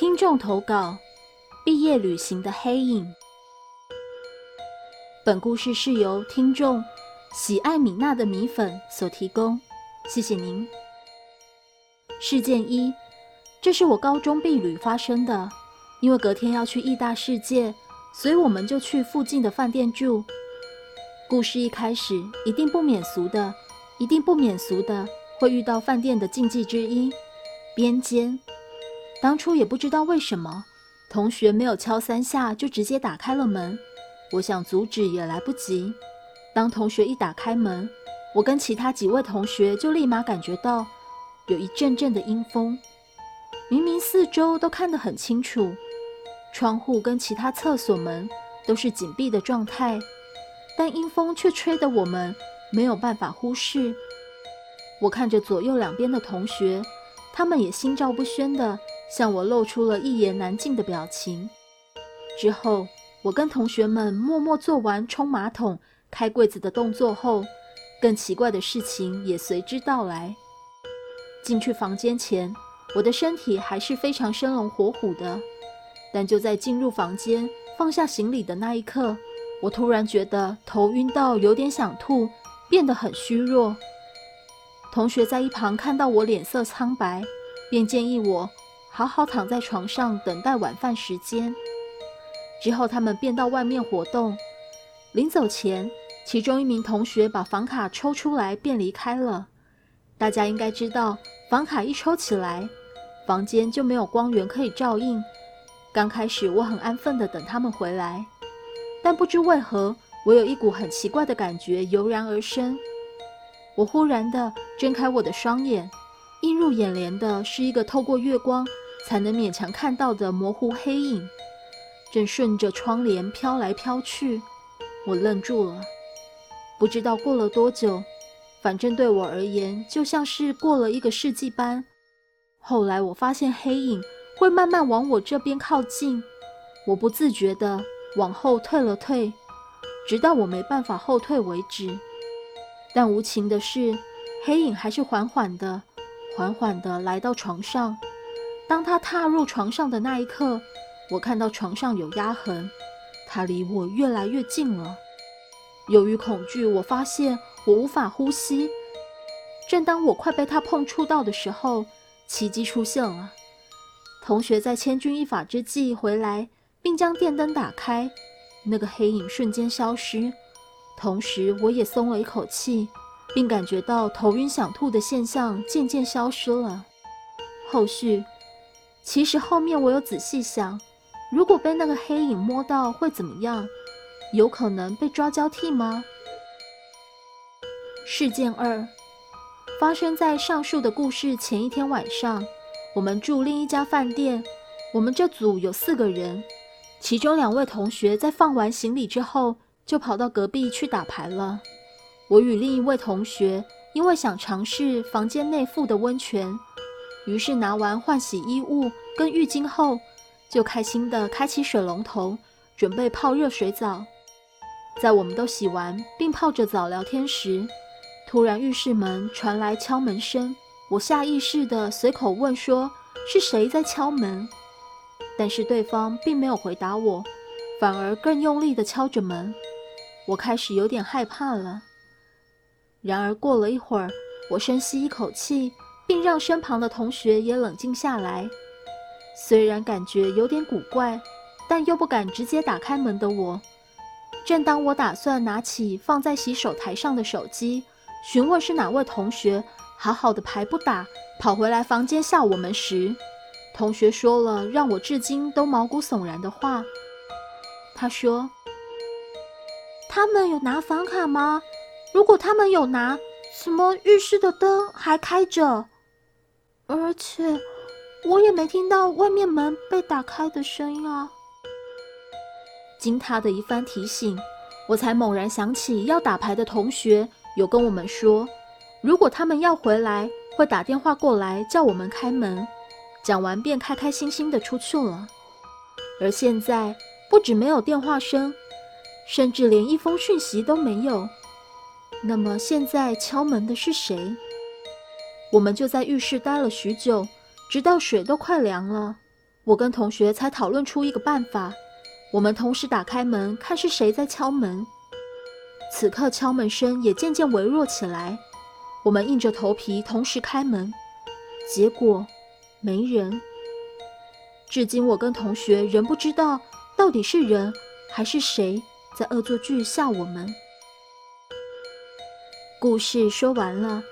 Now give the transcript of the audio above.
听众投稿：毕业旅行的黑影。本故事是由听众喜爱米娜的米粉所提供，谢谢您。事件一：这是我高中毕旅发生的，因为隔天要去义大世界，所以我们就去附近的饭店住。故事一开始一定不免俗的，一定不免俗的会遇到饭店的禁忌之一——边间。当初也不知道为什么，同学没有敲三下就直接打开了门。我想阻止也来不及。当同学一打开门，我跟其他几位同学就立马感觉到有一阵阵的阴风。明明四周都看得很清楚，窗户跟其他厕所门都是紧闭的状态，但阴风却吹得我们没有办法忽视。我看着左右两边的同学，他们也心照不宣的。向我露出了一言难尽的表情。之后，我跟同学们默默做完冲马桶、开柜子的动作后，更奇怪的事情也随之到来。进去房间前，我的身体还是非常生龙活虎的，但就在进入房间、放下行李的那一刻，我突然觉得头晕到有点想吐，变得很虚弱。同学在一旁看到我脸色苍白，便建议我。好好躺在床上等待晚饭时间。之后，他们便到外面活动。临走前，其中一名同学把房卡抽出来便离开了。大家应该知道，房卡一抽起来，房间就没有光源可以照应。刚开始，我很安分的等他们回来，但不知为何，我有一股很奇怪的感觉油然而生。我忽然的睁开我的双眼，映入眼帘的是一个透过月光。才能勉强看到的模糊黑影，正顺着窗帘飘来飘去。我愣住了，不知道过了多久，反正对我而言，就像是过了一个世纪般。后来我发现黑影会慢慢往我这边靠近，我不自觉地往后退了退，直到我没办法后退为止。但无情的是，黑影还是缓缓地、缓缓地来到床上。当他踏入床上的那一刻，我看到床上有压痕，他离我越来越近了。由于恐惧，我发现我无法呼吸。正当我快被他碰触到的时候，奇迹出现了。同学在千钧一发之际回来，并将电灯打开，那个黑影瞬间消失。同时，我也松了一口气，并感觉到头晕想吐的现象渐渐消失了。后续。其实后面我有仔细想，如果被那个黑影摸到会怎么样？有可能被抓交替吗？事件二发生在上述的故事前一天晚上，我们住另一家饭店。我们这组有四个人，其中两位同学在放完行李之后就跑到隔壁去打牌了。我与另一位同学因为想尝试房间内附的温泉。于是拿完换洗衣物跟浴巾后，就开心地开启水龙头，准备泡热水澡。在我们都洗完并泡着澡聊天时，突然浴室门传来敲门声。我下意识地随口问说：“是谁在敲门？”但是对方并没有回答我，反而更用力地敲着门。我开始有点害怕了。然而过了一会儿，我深吸一口气。并让身旁的同学也冷静下来。虽然感觉有点古怪，但又不敢直接打开门的我，正当我打算拿起放在洗手台上的手机，询问是哪位同学好好的牌不打，跑回来房间吓我们时，同学说了让我至今都毛骨悚然的话。他说：“他们有拿房卡吗？如果他们有拿，怎么浴室的灯还开着？”而且，我也没听到外面门被打开的声音啊。经他的一番提醒，我才猛然想起要打牌的同学有跟我们说，如果他们要回来，会打电话过来叫我们开门。讲完便开开心心的出去了。而现在，不止没有电话声，甚至连一封讯息都没有。那么现在敲门的是谁？我们就在浴室待了许久，直到水都快凉了。我跟同学才讨论出一个办法，我们同时打开门，看是谁在敲门。此刻敲门声也渐渐微弱起来，我们硬着头皮同时开门，结果没人。至今我跟同学仍不知道到底是人还是谁在恶作剧吓我们。故事说完了。